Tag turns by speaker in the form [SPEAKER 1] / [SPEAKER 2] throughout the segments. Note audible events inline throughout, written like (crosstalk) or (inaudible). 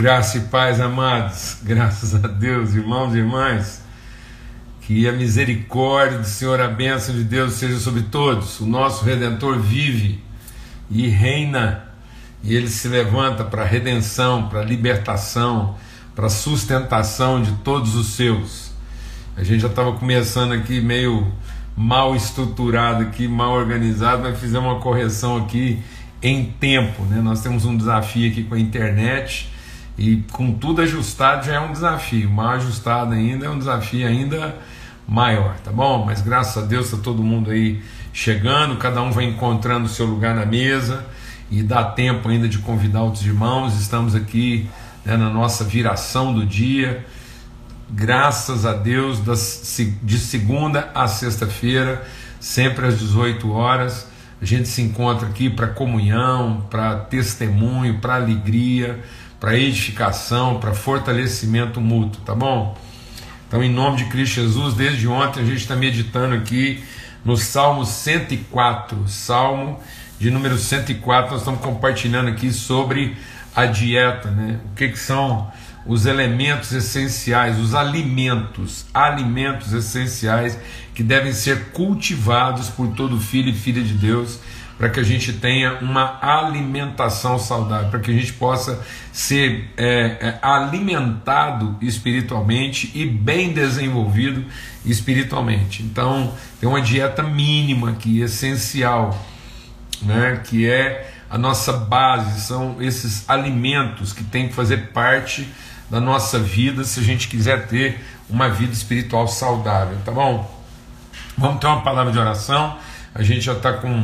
[SPEAKER 1] Graça e paz, amados, graças a Deus, irmãos e irmãs, que a misericórdia do Senhor, a bênção de Deus seja sobre todos. O nosso Redentor vive e reina, e ele se levanta para a redenção, para a libertação, para a sustentação de todos os seus. A gente já estava começando aqui meio mal estruturado aqui, mal organizado, mas fizemos uma correção aqui em tempo, né? Nós temos um desafio aqui com a internet e com tudo ajustado já é um desafio, mal ajustado ainda é um desafio ainda maior, tá bom? Mas graças a Deus está todo mundo aí chegando, cada um vai encontrando o seu lugar na mesa e dá tempo ainda de convidar outros irmãos. Estamos aqui né, na nossa viração do dia, graças a Deus, das, de segunda a sexta-feira, sempre às 18 horas. A gente se encontra aqui para comunhão, para testemunho, para alegria para edificação, para fortalecimento mútuo, tá bom? Então, em nome de Cristo Jesus, desde ontem a gente está meditando aqui no Salmo 104, Salmo de número 104, nós estamos compartilhando aqui sobre a dieta, né? O que, que são os elementos essenciais, os alimentos, alimentos essenciais que devem ser cultivados por todo filho e filha de Deus para que a gente tenha uma alimentação saudável, para que a gente possa ser é, é, alimentado espiritualmente e bem desenvolvido espiritualmente. Então, tem uma dieta mínima aqui, essencial, né, que é a nossa base, são esses alimentos que tem que fazer parte da nossa vida se a gente quiser ter uma vida espiritual saudável, tá bom? Vamos ter uma palavra de oração. A gente já está com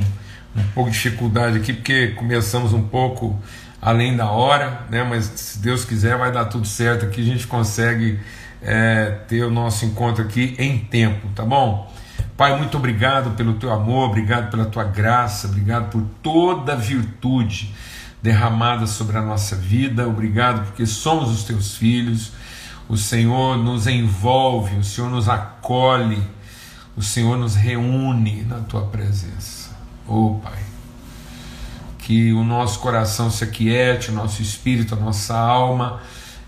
[SPEAKER 1] um pouco de dificuldade aqui, porque começamos um pouco além da hora, né? mas se Deus quiser vai dar tudo certo aqui, a gente consegue é, ter o nosso encontro aqui em tempo, tá bom? Pai, muito obrigado pelo teu amor, obrigado pela tua graça, obrigado por toda a virtude derramada sobre a nossa vida, obrigado porque somos os teus filhos, o Senhor nos envolve, o Senhor nos acolhe, o Senhor nos reúne na tua presença. Oh Pai, que o nosso coração se aquiete, o nosso espírito, a nossa alma,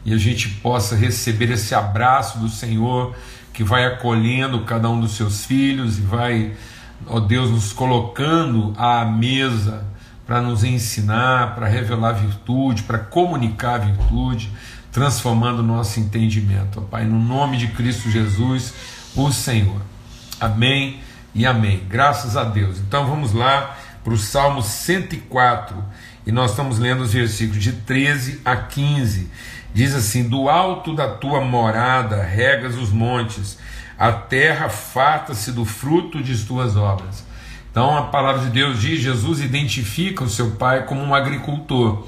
[SPEAKER 1] e a gente possa receber esse abraço do Senhor que vai acolhendo cada um dos seus filhos e vai, ó Deus, nos colocando à mesa para nos ensinar, para revelar virtude, para comunicar virtude, transformando o nosso entendimento. Ó Pai, no nome de Cristo Jesus, o Senhor. Amém e amém. Graças a Deus. Então vamos lá para o Salmo 104 e nós estamos lendo os versículos de 13 a 15. Diz assim: Do alto da tua morada regas os montes, a terra farta-se do fruto de tuas obras. Então a palavra de Deus diz: Jesus identifica o seu pai como um agricultor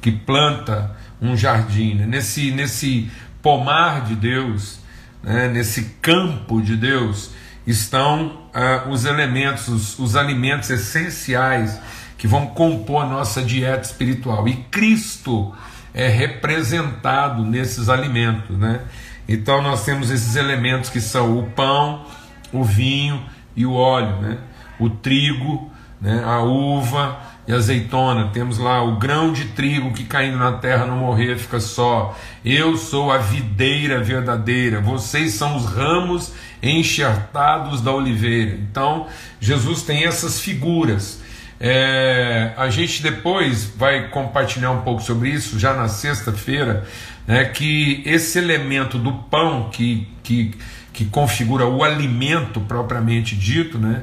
[SPEAKER 1] que planta um jardim. Né? Nesse, nesse pomar de Deus, né? nesse campo de Deus, estão ah, os elementos, os, os alimentos essenciais que vão compor a nossa dieta espiritual. E Cristo é representado nesses alimentos, né? Então nós temos esses elementos que são o pão, o vinho e o óleo, né? O trigo, né? a uva, e azeitona, temos lá o grão de trigo que caindo na terra não morrer, fica só. Eu sou a videira verdadeira, vocês são os ramos enxertados da oliveira. Então, Jesus tem essas figuras. É, a gente depois vai compartilhar um pouco sobre isso, já na sexta-feira, né, que esse elemento do pão que, que, que configura o alimento propriamente dito, né,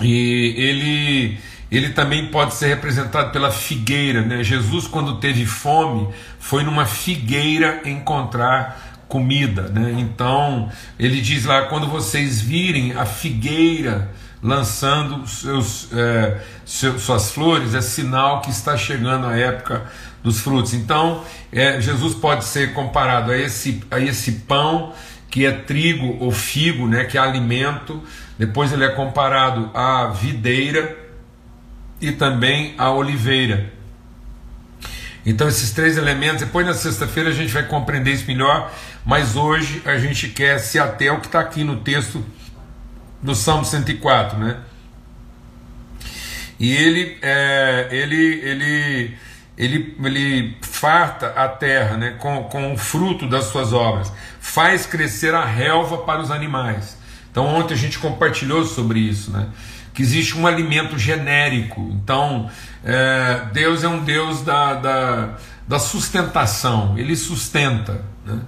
[SPEAKER 1] e ele ele também pode ser representado pela figueira. Né? Jesus, quando teve fome, foi numa figueira encontrar comida. Né? Então, ele diz lá: quando vocês virem a figueira lançando seus, é, seus, suas flores, é sinal que está chegando a época dos frutos. Então, é, Jesus pode ser comparado a esse, a esse pão que é trigo ou figo, né, que é alimento. Depois ele é comparado à videira e também a oliveira. Então, esses três elementos, depois na sexta-feira a gente vai compreender isso melhor, mas hoje a gente quer se até o que está aqui no texto do Salmo 104, né? E ele, é, ele, ele, ele, ele farta a terra né, com, com o fruto das suas obras, faz crescer a relva para os animais. Então, ontem a gente compartilhou sobre isso, né? Que existe um alimento genérico. Então, é, Deus é um Deus da, da, da sustentação, ele sustenta. Né?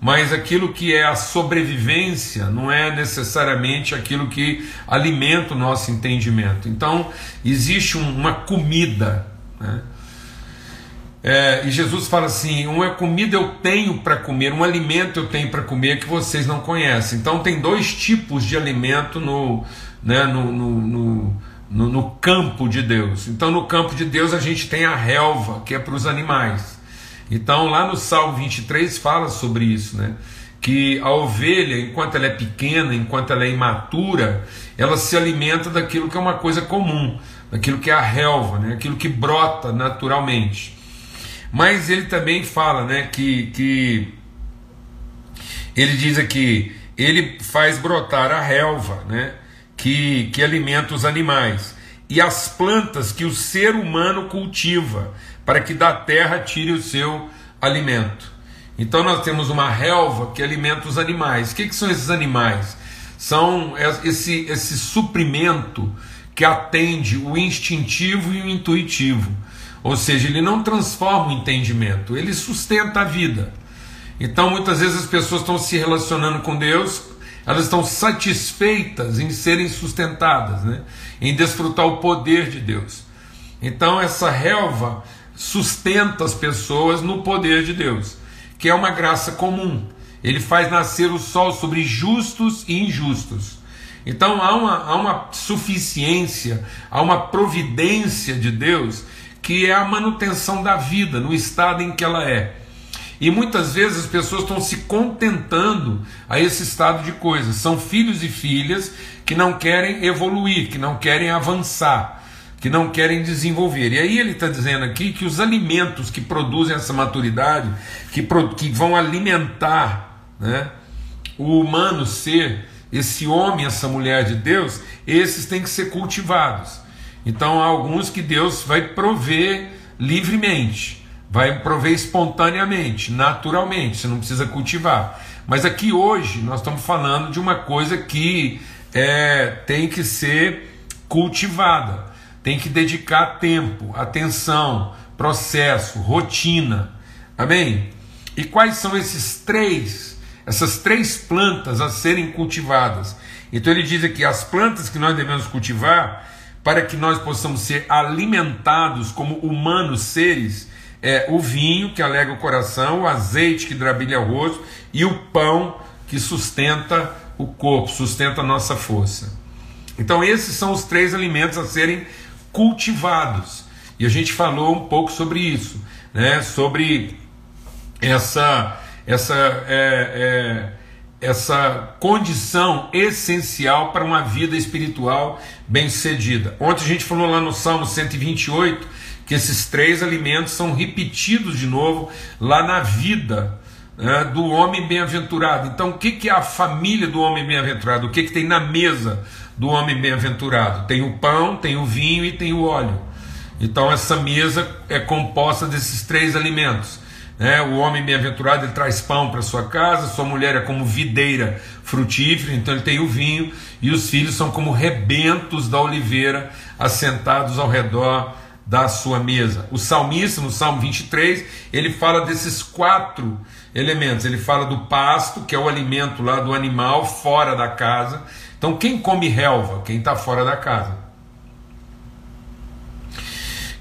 [SPEAKER 1] Mas aquilo que é a sobrevivência não é necessariamente aquilo que alimenta o nosso entendimento. Então, existe um, uma comida. Né? É, e Jesus fala assim: uma comida eu tenho para comer, um alimento eu tenho para comer que vocês não conhecem. Então, tem dois tipos de alimento no, né, no, no, no, no campo de Deus. Então, no campo de Deus, a gente tem a relva, que é para os animais. Então, lá no Salmo 23 fala sobre isso, né? Que a ovelha, enquanto ela é pequena, enquanto ela é imatura, ela se alimenta daquilo que é uma coisa comum, daquilo que é a relva, né? aquilo que brota naturalmente. Mas ele também fala né, que, que ele diz aqui, ele faz brotar a relva, né? Que, que alimenta os animais, e as plantas que o ser humano cultiva, para que da terra tire o seu alimento. Então nós temos uma relva que alimenta os animais. O que, que são esses animais? São esse, esse suprimento que atende o instintivo e o intuitivo. Ou seja, ele não transforma o entendimento, ele sustenta a vida. Então muitas vezes as pessoas estão se relacionando com Deus elas estão satisfeitas em serem sustentadas, né? em desfrutar o poder de Deus. Então, essa relva sustenta as pessoas no poder de Deus, que é uma graça comum. Ele faz nascer o sol sobre justos e injustos. Então há uma, há uma suficiência, há uma providência de Deus que é a manutenção da vida no estado em que ela é. E muitas vezes as pessoas estão se contentando a esse estado de coisas. São filhos e filhas que não querem evoluir, que não querem avançar, que não querem desenvolver. E aí ele está dizendo aqui que os alimentos que produzem essa maturidade, que, que vão alimentar né, o humano ser, esse homem, essa mulher de Deus, esses têm que ser cultivados. Então há alguns que Deus vai prover livremente vai prover espontaneamente, naturalmente, você não precisa cultivar. Mas aqui hoje nós estamos falando de uma coisa que é, tem que ser cultivada, tem que dedicar tempo, atenção, processo, rotina. Amém? E quais são esses três, essas três plantas a serem cultivadas? Então ele diz aqui: as plantas que nós devemos cultivar para que nós possamos ser alimentados como humanos seres é o vinho que alega o coração, o azeite que drabilha o rosto e o pão que sustenta o corpo, sustenta a nossa força. Então, esses são os três alimentos a serem cultivados. E a gente falou um pouco sobre isso, né? sobre essa, essa, é, é, essa condição essencial para uma vida espiritual bem-sucedida. Ontem a gente falou lá no Salmo 128 que esses três alimentos são repetidos de novo lá na vida né, do homem bem-aventurado. Então, o que, que é a família do homem bem-aventurado? O que, que tem na mesa do homem bem-aventurado? Tem o pão, tem o vinho e tem o óleo. Então, essa mesa é composta desses três alimentos. Né? O homem bem-aventurado ele traz pão para sua casa, sua mulher é como videira frutífera, então ele tem o vinho, e os filhos são como rebentos da oliveira assentados ao redor da sua mesa. O salmista, no Salmo 23, ele fala desses quatro elementos. Ele fala do pasto, que é o alimento lá do animal fora da casa. Então, quem come relva? Quem está fora da casa.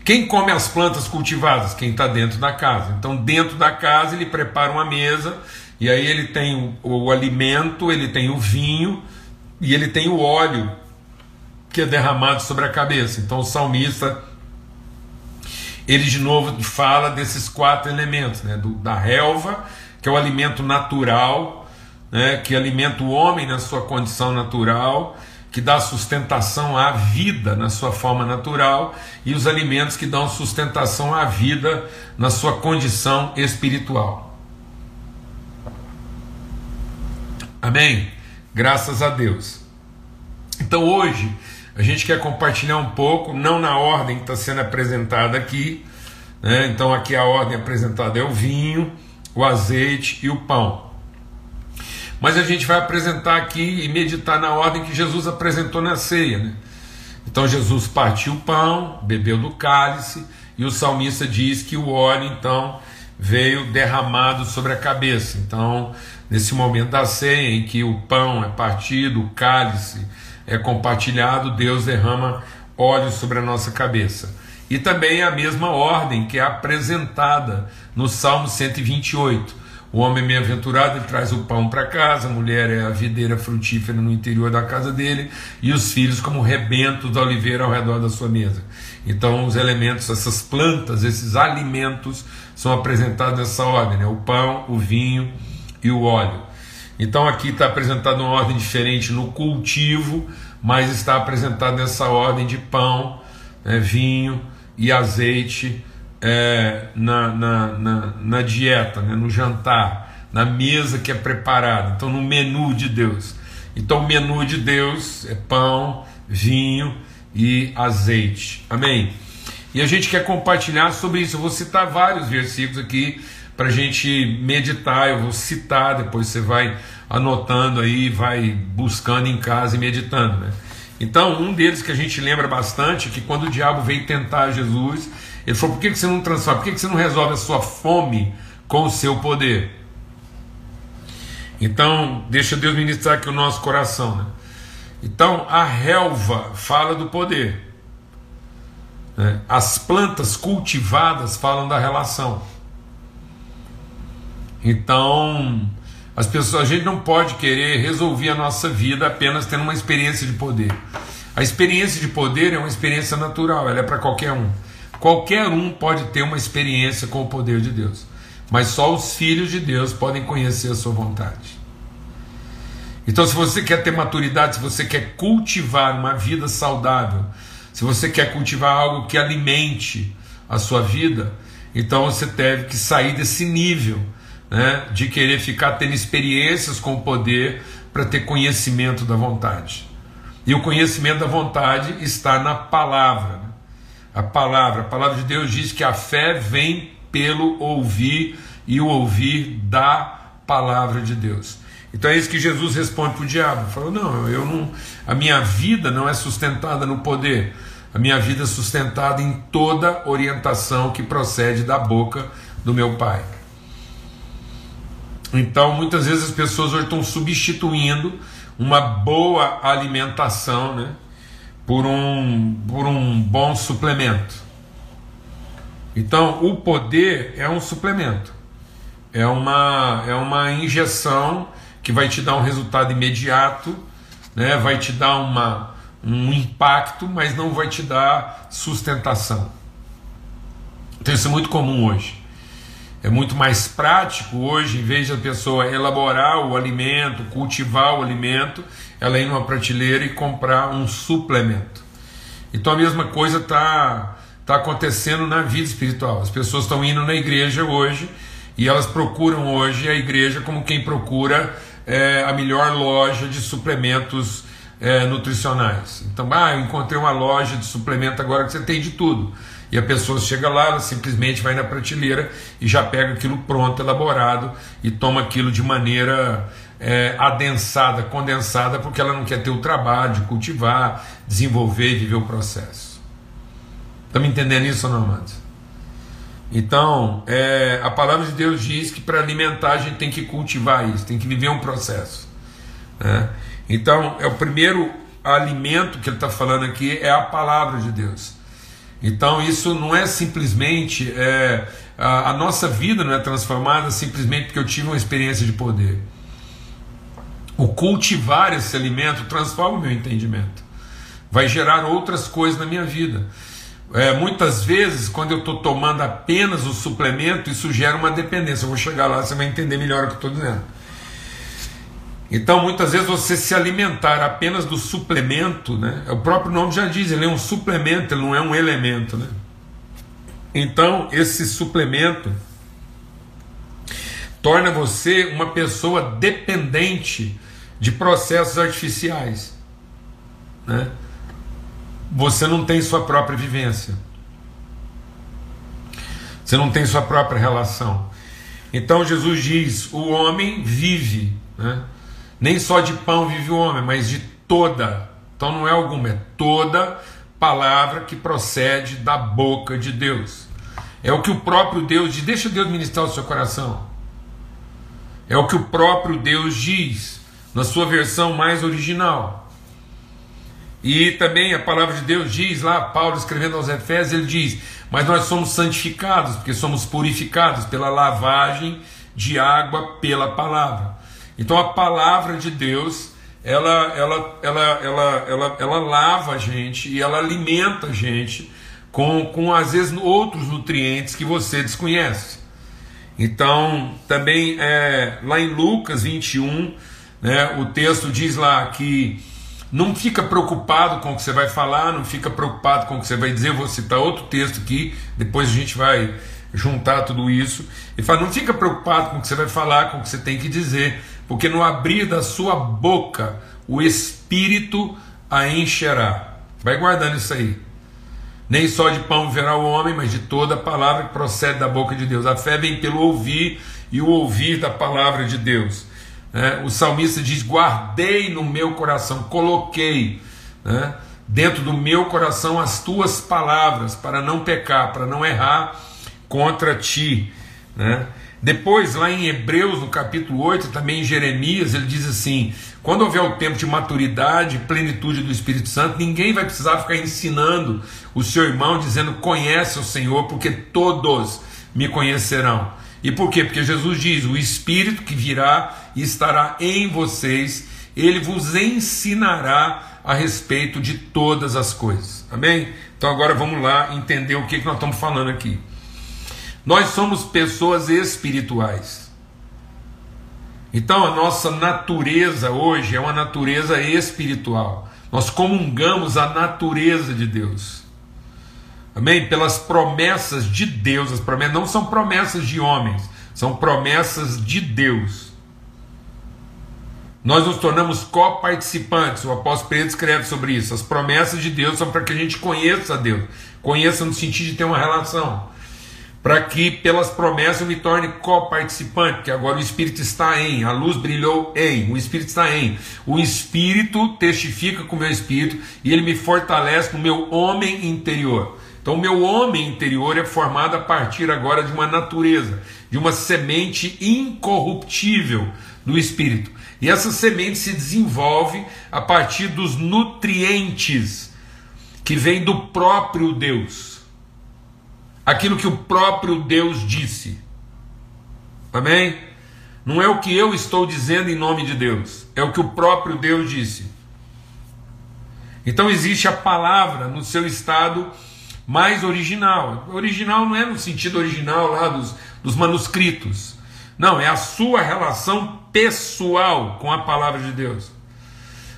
[SPEAKER 1] Quem come as plantas cultivadas? Quem está dentro da casa. Então, dentro da casa, ele prepara uma mesa, e aí ele tem o, o alimento, ele tem o vinho, e ele tem o óleo que é derramado sobre a cabeça. Então, o salmista ele de novo fala desses quatro elementos, né? Do, da relva, que é o alimento natural, né? que alimenta o homem na sua condição natural, que dá sustentação à vida na sua forma natural, e os alimentos que dão sustentação à vida na sua condição espiritual. Amém? Graças a Deus. Então hoje a gente quer compartilhar um pouco, não na ordem que está sendo apresentada aqui, Né? Então aqui a ordem apresentada é o vinho, o azeite e o pão. Mas a gente vai apresentar aqui e meditar na ordem que Jesus apresentou na ceia. Né? Então Jesus partiu o pão, bebeu do cálice, e o salmista diz que o óleo então veio derramado sobre a cabeça. Então, nesse momento da ceia em que o pão é partido, o cálice é compartilhado, Deus derrama óleo sobre a nossa cabeça. E também a mesma ordem que é apresentada no Salmo 128. O homem bem-aventurado traz o pão para casa, a mulher é a videira frutífera no interior da casa dele, e os filhos como rebentos da oliveira ao redor da sua mesa. Então, os elementos, essas plantas, esses alimentos são apresentados nessa ordem: né? o pão, o vinho e o óleo. Então, aqui está apresentado uma ordem diferente no cultivo, mas está apresentado nessa ordem de pão, né? vinho e azeite é, na, na, na, na, dieta, né? no jantar, na mesa que é preparada. Então, no menu de Deus. Então, o menu de Deus é pão, vinho e azeite. Amém? E a gente quer compartilhar sobre isso. Eu vou citar vários versículos aqui para a gente meditar. Eu vou citar, depois você vai anotando aí, vai buscando em casa e meditando. Né? Então, um deles que a gente lembra bastante é que quando o diabo veio tentar Jesus, ele falou: por que você não transforma? Por que você não resolve a sua fome com o seu poder? Então, deixa Deus ministrar aqui o nosso coração. Né? Então, a relva fala do poder. Né? As plantas cultivadas falam da relação. Então, as pessoas, a gente não pode querer resolver a nossa vida apenas tendo uma experiência de poder. A experiência de poder é uma experiência natural, ela é para qualquer um. Qualquer um pode ter uma experiência com o poder de Deus, mas só os filhos de Deus podem conhecer a sua vontade. Então, se você quer ter maturidade, se você quer cultivar uma vida saudável, se você quer cultivar algo que alimente a sua vida, então você deve que sair desse nível né, de querer ficar tendo experiências com o poder para ter conhecimento da vontade. E o conhecimento da vontade está na palavra. Né? A palavra, a palavra de Deus diz que a fé vem pelo ouvir e o ouvir da palavra de Deus. Então é isso que Jesus responde para o diabo. Falou: não, eu não, a minha vida não é sustentada no poder. A minha vida é sustentada em toda orientação que procede da boca do meu Pai. Então, muitas vezes as pessoas hoje estão substituindo uma boa alimentação né, por, um, por um bom suplemento. Então, o poder é um suplemento, é uma, é uma injeção que vai te dar um resultado imediato, né, vai te dar uma, um impacto, mas não vai te dar sustentação. Então isso é muito comum hoje. É muito mais prático hoje, em vez da pessoa elaborar o alimento, cultivar o alimento, ela ir numa prateleira e comprar um suplemento. Então a mesma coisa está tá acontecendo na vida espiritual. As pessoas estão indo na igreja hoje e elas procuram hoje a igreja como quem procura é, a melhor loja de suplementos é, nutricionais. Então, ah, eu encontrei uma loja de suplemento agora que você tem de tudo. E a pessoa chega lá, ela simplesmente vai na prateleira e já pega aquilo pronto, elaborado, e toma aquilo de maneira é, adensada, condensada, porque ela não quer ter o trabalho de cultivar, desenvolver e viver o processo. Estão me entendendo isso ou não, amados? Então, é, a palavra de Deus diz que para alimentar a gente tem que cultivar isso, tem que viver um processo. Né? Então, é o primeiro alimento que ele está falando aqui é a palavra de Deus. Então, isso não é simplesmente. É, a, a nossa vida não é transformada simplesmente porque eu tive uma experiência de poder. O cultivar esse alimento transforma o meu entendimento, vai gerar outras coisas na minha vida. É, muitas vezes, quando eu estou tomando apenas o suplemento, isso gera uma dependência. Eu vou chegar lá, você vai entender melhor o que eu estou dizendo. Então, muitas vezes, você se alimentar apenas do suplemento, né? o próprio nome já diz, ele é um suplemento, ele não é um elemento. Né? Então, esse suplemento torna você uma pessoa dependente de processos artificiais. Né? Você não tem sua própria vivência. Você não tem sua própria relação. Então Jesus diz: o homem vive, né? Nem só de pão vive o homem, mas de toda. Então não é alguma, é toda palavra que procede da boca de Deus. É o que o próprio Deus diz. Deixa Deus ministrar o seu coração. É o que o próprio Deus diz, na sua versão mais original. E também a palavra de Deus diz lá, Paulo escrevendo aos Efésios, ele diz: Mas nós somos santificados, porque somos purificados pela lavagem de água pela palavra. Então a palavra de Deus, ela, ela, ela, ela, ela, ela lava a gente e ela alimenta a gente com, com às vezes outros nutrientes que você desconhece. Então, também é, lá em Lucas 21, né, o texto diz lá que não fica preocupado com o que você vai falar, não fica preocupado com o que você vai dizer. Eu vou citar outro texto aqui, depois a gente vai juntar tudo isso. E fala: não fica preocupado com o que você vai falar, com o que você tem que dizer, porque no abrir da sua boca o Espírito a encherá. Vai guardando isso aí. Nem só de pão verá o homem, mas de toda a palavra que procede da boca de Deus. A fé vem pelo ouvir e o ouvir da palavra de Deus. Né? O salmista diz: Guardei no meu coração, coloquei né, dentro do meu coração as tuas palavras, para não pecar, para não errar contra ti. Né? Depois, lá em Hebreus, no capítulo 8, também em Jeremias, ele diz assim: quando houver o tempo de maturidade, plenitude do Espírito Santo, ninguém vai precisar ficar ensinando o seu irmão, dizendo conhece o Senhor, porque todos me conhecerão. E por quê? Porque Jesus diz: o Espírito que virá e estará em vocês, ele vos ensinará a respeito de todas as coisas. Amém? Então agora vamos lá entender o que, que nós estamos falando aqui. Nós somos pessoas espirituais. Então a nossa natureza hoje é uma natureza espiritual. Nós comungamos a natureza de Deus. Amém? Pelas promessas de Deus. As promessas não são promessas de homens, são promessas de Deus. Nós nos tornamos coparticipantes. O apóstolo Pedro escreve sobre isso. As promessas de Deus são para que a gente conheça a Deus. Conheça no sentido de ter uma relação para que pelas promessas me torne coparticipante, que agora o Espírito está em, a luz brilhou em, o Espírito está em. O Espírito testifica com o meu Espírito e ele me fortalece no meu homem interior. Então, o meu homem interior é formado a partir agora de uma natureza, de uma semente incorruptível do Espírito. E essa semente se desenvolve a partir dos nutrientes que vêm do próprio Deus aquilo que o próprio Deus disse. Amém? Não é o que eu estou dizendo em nome de Deus, é o que o próprio Deus disse. Então existe a palavra no seu estado mais original. Original não é no sentido original lá dos, dos manuscritos. Não, é a sua relação pessoal com a palavra de Deus.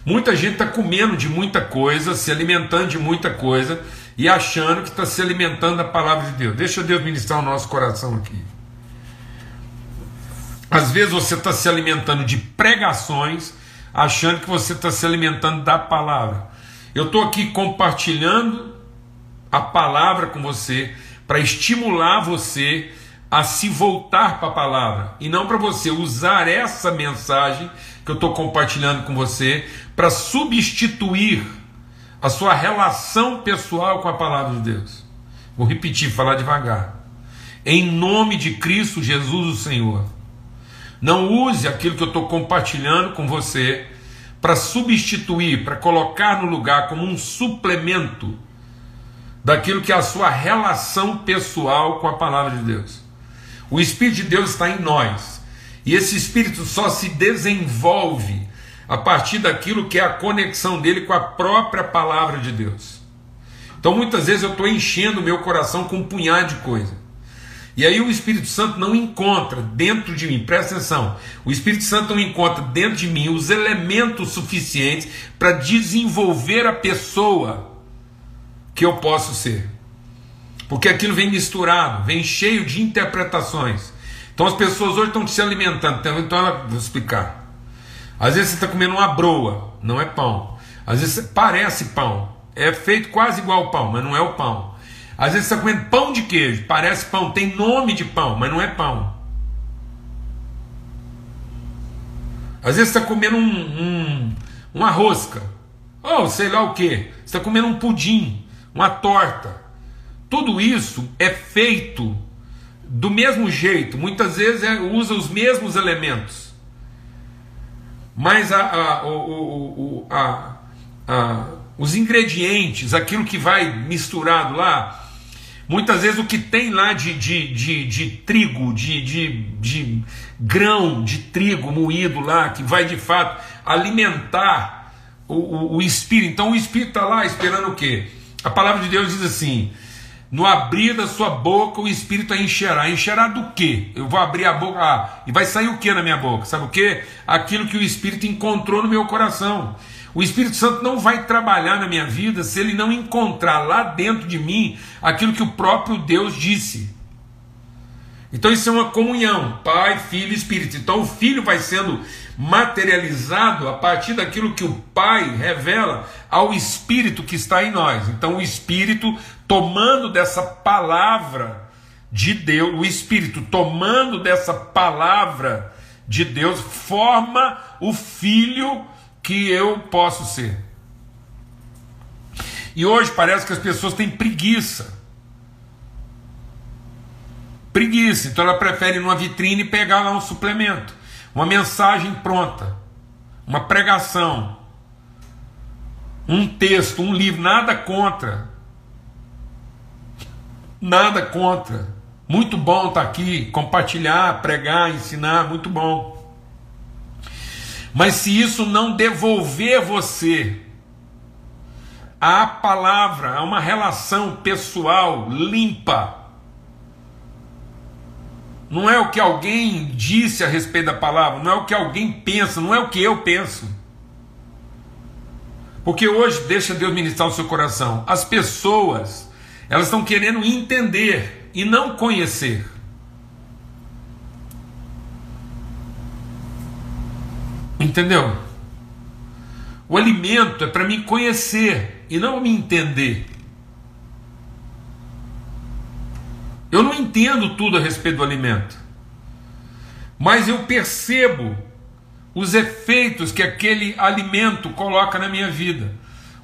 [SPEAKER 1] Muita gente está comendo de muita coisa, se alimentando de muita coisa, e achando que está se alimentando da palavra de Deus. Deixa Deus ministrar o nosso coração aqui. Às vezes você está se alimentando de pregações, achando que você está se alimentando da palavra. Eu estou aqui compartilhando a palavra com você para estimular você a se voltar para a palavra e não para você usar essa mensagem que eu estou compartilhando com você para substituir a sua relação pessoal com a palavra de Deus. Vou repetir, falar devagar. Em nome de Cristo Jesus, o Senhor. Não use aquilo que eu estou compartilhando com você para substituir, para colocar no lugar como um suplemento daquilo que é a sua relação pessoal com a palavra de Deus. O Espírito de Deus está em nós. E esse Espírito só se desenvolve a partir daquilo que é a conexão dele com a própria palavra de Deus. Então muitas vezes eu estou enchendo o meu coração com um punhado de coisa. E aí o Espírito Santo não encontra dentro de mim, presta atenção, o Espírito Santo não encontra dentro de mim os elementos suficientes para desenvolver a pessoa que eu posso ser. Porque aquilo vem misturado, vem cheio de interpretações. Então as pessoas hoje estão se alimentando. Então, então vou explicar. Às vezes você está comendo uma broa, não é pão. Às vezes parece pão, é feito quase igual ao pão, mas não é o pão. Às vezes você está comendo pão de queijo, parece pão, tem nome de pão, mas não é pão. Às vezes você está comendo um, um, uma rosca, ou sei lá o que, você está comendo um pudim, uma torta. Tudo isso é feito do mesmo jeito, muitas vezes é, usa os mesmos elementos. Mas a, a, o, o, a, a, os ingredientes, aquilo que vai misturado lá, muitas vezes o que tem lá de, de, de, de trigo, de, de, de grão de trigo moído lá, que vai de fato alimentar o, o, o espírito. Então o espírito está lá esperando o quê? A palavra de Deus diz assim: no abrir da sua boca o Espírito a encherá. Encherá do quê? Eu vou abrir a boca ah, e vai sair o que na minha boca? Sabe o que? Aquilo que o Espírito encontrou no meu coração. O Espírito Santo não vai trabalhar na minha vida se ele não encontrar lá dentro de mim aquilo que o próprio Deus disse. Então isso é uma comunhão, Pai, Filho e Espírito. Então o Filho vai sendo materializado a partir daquilo que o Pai revela ao Espírito que está em nós. Então o Espírito tomando dessa palavra de Deus, o Espírito tomando dessa palavra de Deus, forma o filho que eu posso ser. E hoje parece que as pessoas têm preguiça. Preguiça, então ela prefere ir numa vitrine pegar lá um suplemento, uma mensagem pronta, uma pregação, um texto, um livro, nada contra Nada contra. Muito bom estar tá aqui, compartilhar, pregar, ensinar, muito bom. Mas se isso não devolver você a palavra, a uma relação pessoal limpa, não é o que alguém disse a respeito da palavra, não é o que alguém pensa, não é o que eu penso. Porque hoje, deixa Deus ministrar o seu coração, as pessoas elas estão querendo entender e não conhecer. Entendeu? O alimento é para me conhecer e não me entender. Eu não entendo tudo a respeito do alimento, mas eu percebo os efeitos que aquele alimento coloca na minha vida.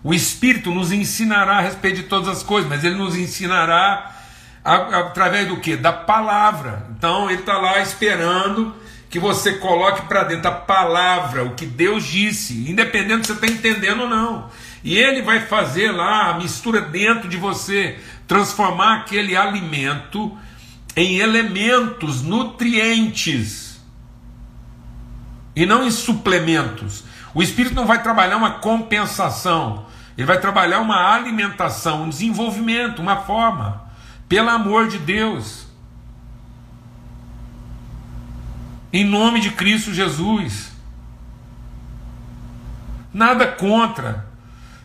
[SPEAKER 1] O Espírito nos ensinará a respeito de todas as coisas, mas ele nos ensinará através do que? Da palavra. Então ele está lá esperando que você coloque para dentro a palavra, o que Deus disse, independente se você está entendendo ou não. E ele vai fazer lá a mistura dentro de você, transformar aquele alimento em elementos nutrientes e não em suplementos. O Espírito não vai trabalhar uma compensação. Ele vai trabalhar uma alimentação, um desenvolvimento, uma forma, pelo amor de Deus. Em nome de Cristo Jesus. Nada contra.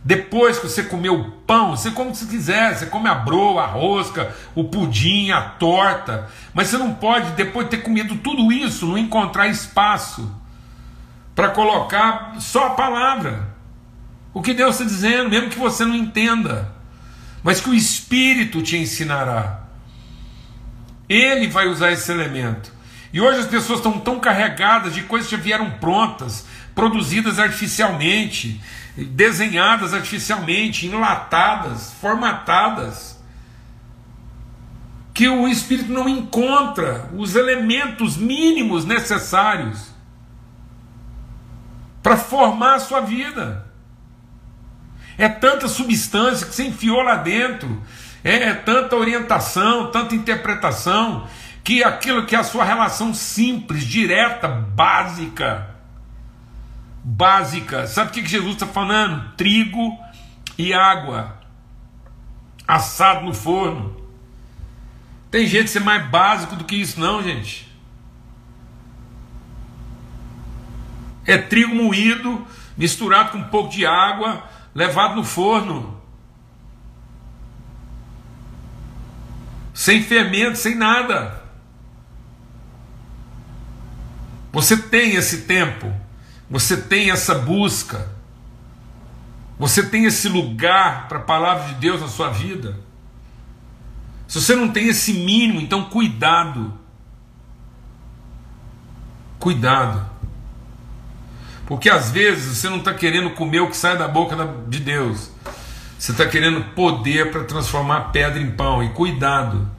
[SPEAKER 1] Depois que você comeu o pão, você come o que você quiser, você come a broa, a rosca, o pudim, a torta, mas você não pode, depois de ter comido tudo isso, não encontrar espaço para colocar só a palavra. O que Deus está dizendo, mesmo que você não entenda, mas que o Espírito te ensinará. Ele vai usar esse elemento. E hoje as pessoas estão tão carregadas de coisas que vieram prontas, produzidas artificialmente, desenhadas artificialmente, enlatadas, formatadas, que o espírito não encontra os elementos mínimos necessários para formar a sua vida. É tanta substância que você enfiou lá dentro, é, é tanta orientação, tanta interpretação, que aquilo que é a sua relação simples, direta, básica, básica. Sabe o que Jesus está falando? Trigo e água, assado no forno. Tem jeito de ser mais básico do que isso, não, gente. É trigo moído, misturado com um pouco de água, levado no forno. Sem fermento, sem nada. Você tem esse tempo, você tem essa busca, você tem esse lugar para a palavra de Deus na sua vida. Se você não tem esse mínimo, então cuidado. Cuidado. Porque às vezes você não está querendo comer o que sai da boca de Deus. Você está querendo poder para transformar pedra em pão. E cuidado.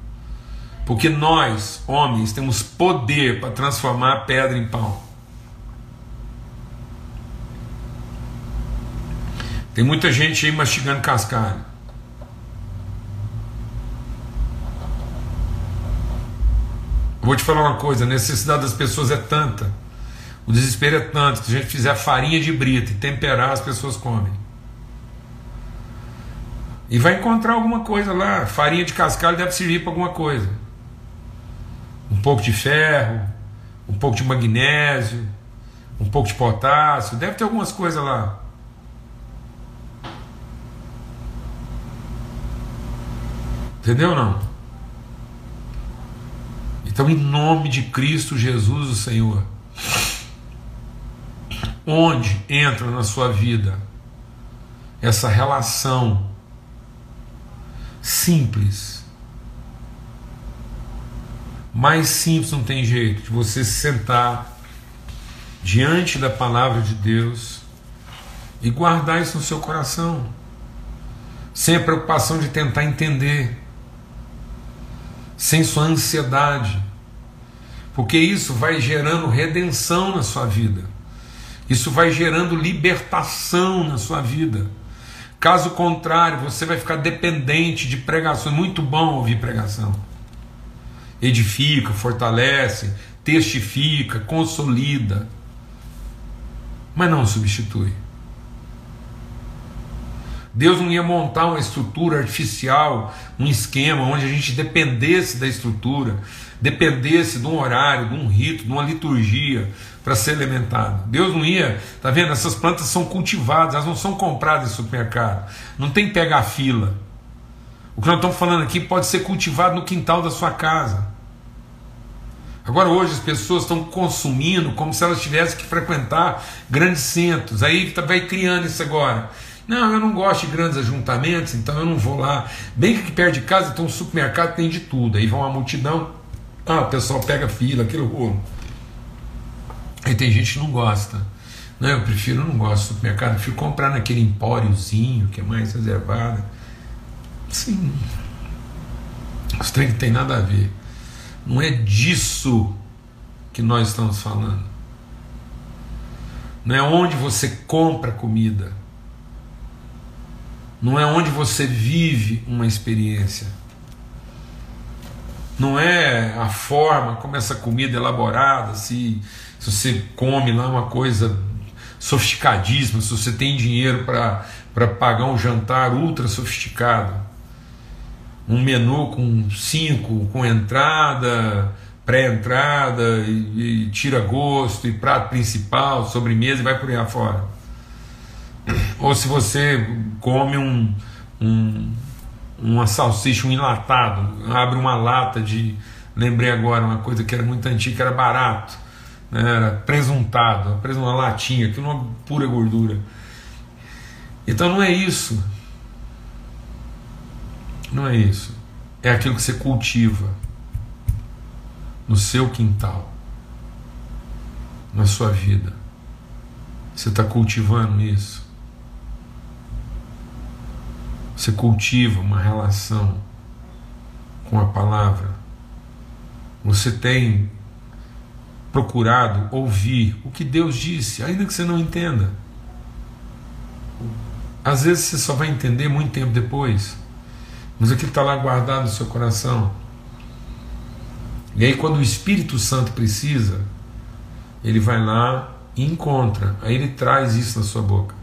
[SPEAKER 1] Porque nós, homens, temos poder para transformar pedra em pão. Tem muita gente aí mastigando cascalho. Vou te falar uma coisa: a necessidade das pessoas é tanta, o desespero é tanto, que se a gente fizer farinha de brita e temperar, as pessoas comem. E vai encontrar alguma coisa lá. Farinha de cascalho deve servir para alguma coisa. Um pouco de ferro, um pouco de magnésio, um pouco de potássio, deve ter algumas coisas lá. Entendeu não? Então, em nome de Cristo Jesus, o Senhor, onde entra na sua vida essa relação simples, mais simples não tem jeito de você se sentar diante da palavra de Deus e guardar isso no seu coração, sem a preocupação de tentar entender, sem sua ansiedade porque isso vai gerando redenção na sua vida, isso vai gerando libertação na sua vida. Caso contrário, você vai ficar dependente de pregações. Muito bom ouvir pregação. Edifica, fortalece, testifica, consolida, mas não substitui. Deus não ia montar uma estrutura artificial, um esquema onde a gente dependesse da estrutura, dependesse de um horário, de um rito, de uma liturgia para ser alimentado. Deus não ia, tá vendo? Essas plantas são cultivadas, elas não são compradas em supermercado, não tem pegar fila. O que nós estamos falando aqui pode ser cultivado no quintal da sua casa. Agora hoje as pessoas estão consumindo como se elas tivessem que frequentar grandes centros. Aí vai criando isso agora. Não, eu não gosto de grandes ajuntamentos, então eu não vou lá. Bem que perto de casa tem um supermercado, tem de tudo. Aí vão uma multidão, ah, o pessoal pega fila, aquele rolo. Aí tem gente que não gosta. Não, eu prefiro, não gosto de supermercado, prefiro comprar naquele empóriozinho que é mais reservado. Sim. Os trem que tem nada a ver. Não é disso que nós estamos falando. Não é onde você compra comida. Não é onde você vive uma experiência não é a forma como essa comida é elaborada, se, se você come lá uma coisa sofisticadíssima, se você tem dinheiro para pagar um jantar ultra sofisticado, um menu com cinco, com entrada, pré-entrada, e, e, tira gosto, e prato principal, sobremesa e vai por aí afora. Ou se você come um, um uma salsicha, um enlatado, abre uma lata de. Lembrei agora uma coisa que era muito antiga, era barato, né? era presuntado, uma latinha, aquilo uma pura gordura. Então não é isso. Não é isso. É aquilo que você cultiva no seu quintal, na sua vida. Você está cultivando isso. Você cultiva uma relação com a palavra. Você tem procurado ouvir o que Deus disse, ainda que você não entenda. Às vezes você só vai entender muito tempo depois, mas aquilo está lá guardado no seu coração. E aí, quando o Espírito Santo precisa, ele vai lá e encontra, aí ele traz isso na sua boca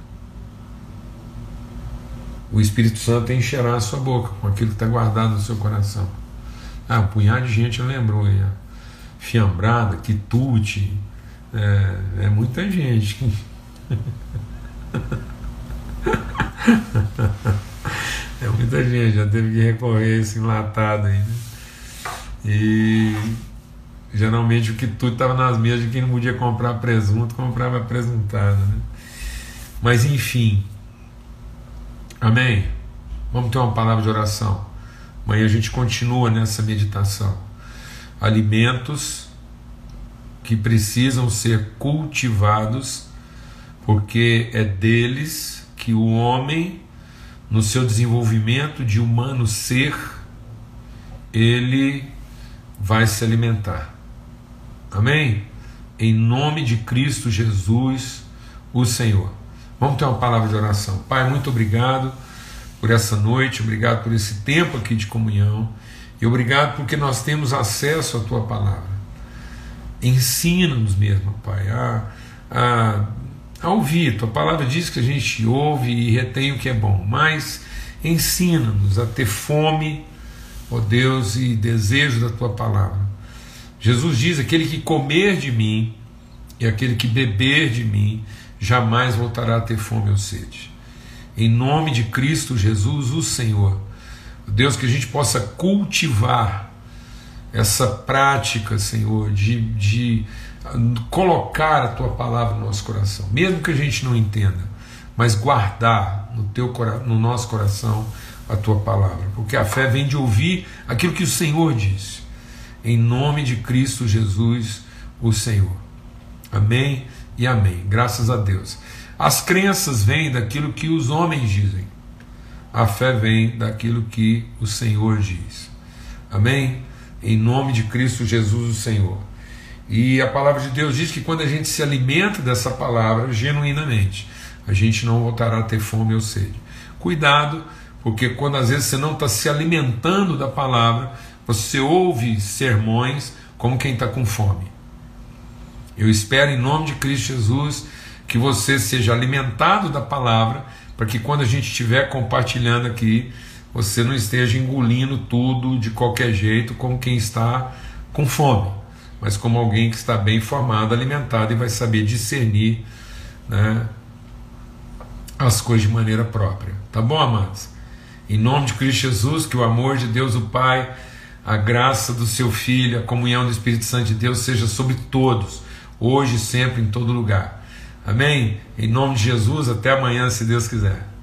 [SPEAKER 1] o Espírito Santo encherá a sua boca com aquilo que está guardado no seu coração. Ah, um punhado de gente lembrou aí. Fiambrada, quitute, é, é muita gente. (laughs) é muita gente, já teve que recorrer a esse enlatado aí. Né? E geralmente o quitute estava nas mesas de quem não podia comprar presunto, comprava presuntado. Né? Mas enfim, Amém? Vamos ter uma palavra de oração. Amanhã a gente continua nessa meditação. Alimentos que precisam ser cultivados, porque é deles que o homem, no seu desenvolvimento de humano ser, ele vai se alimentar. Amém? Em nome de Cristo Jesus, o Senhor. Vamos ter uma palavra de oração. Pai, muito obrigado por essa noite, obrigado por esse tempo aqui de comunhão e obrigado porque nós temos acesso à tua palavra. Ensina-nos mesmo, Pai, a, a, a ouvir. Tua palavra diz que a gente ouve e retém o que é bom, mas ensina-nos a ter fome, ó Deus, e desejo da tua palavra. Jesus diz: aquele que comer de mim e aquele que beber de mim jamais voltará a ter fome ou sede. Em nome de Cristo Jesus, o Senhor. Deus, que a gente possa cultivar essa prática, Senhor, de, de colocar a tua palavra no nosso coração, mesmo que a gente não entenda, mas guardar no, teu, no nosso coração a tua palavra, porque a fé vem de ouvir aquilo que o Senhor disse. Em nome de Cristo Jesus, o Senhor. Amém e amém. Graças a Deus. As crenças vêm daquilo que os homens dizem. A fé vem daquilo que o Senhor diz. Amém? Em nome de Cristo Jesus, o Senhor. E a palavra de Deus diz que quando a gente se alimenta dessa palavra genuinamente, a gente não voltará a ter fome ou sede. Cuidado, porque quando às vezes você não está se alimentando da palavra, você ouve sermões como quem está com fome. Eu espero em nome de Cristo Jesus que você seja alimentado da palavra, para que quando a gente estiver compartilhando aqui, você não esteja engolindo tudo de qualquer jeito, como quem está com fome, mas como alguém que está bem formado, alimentado e vai saber discernir né, as coisas de maneira própria. Tá bom, amados? Em nome de Cristo Jesus, que o amor de Deus o Pai, a graça do seu Filho, a comunhão do Espírito Santo de Deus seja sobre todos hoje sempre, em todo lugar. Amém? Em nome de Jesus, até amanhã, se Deus quiser.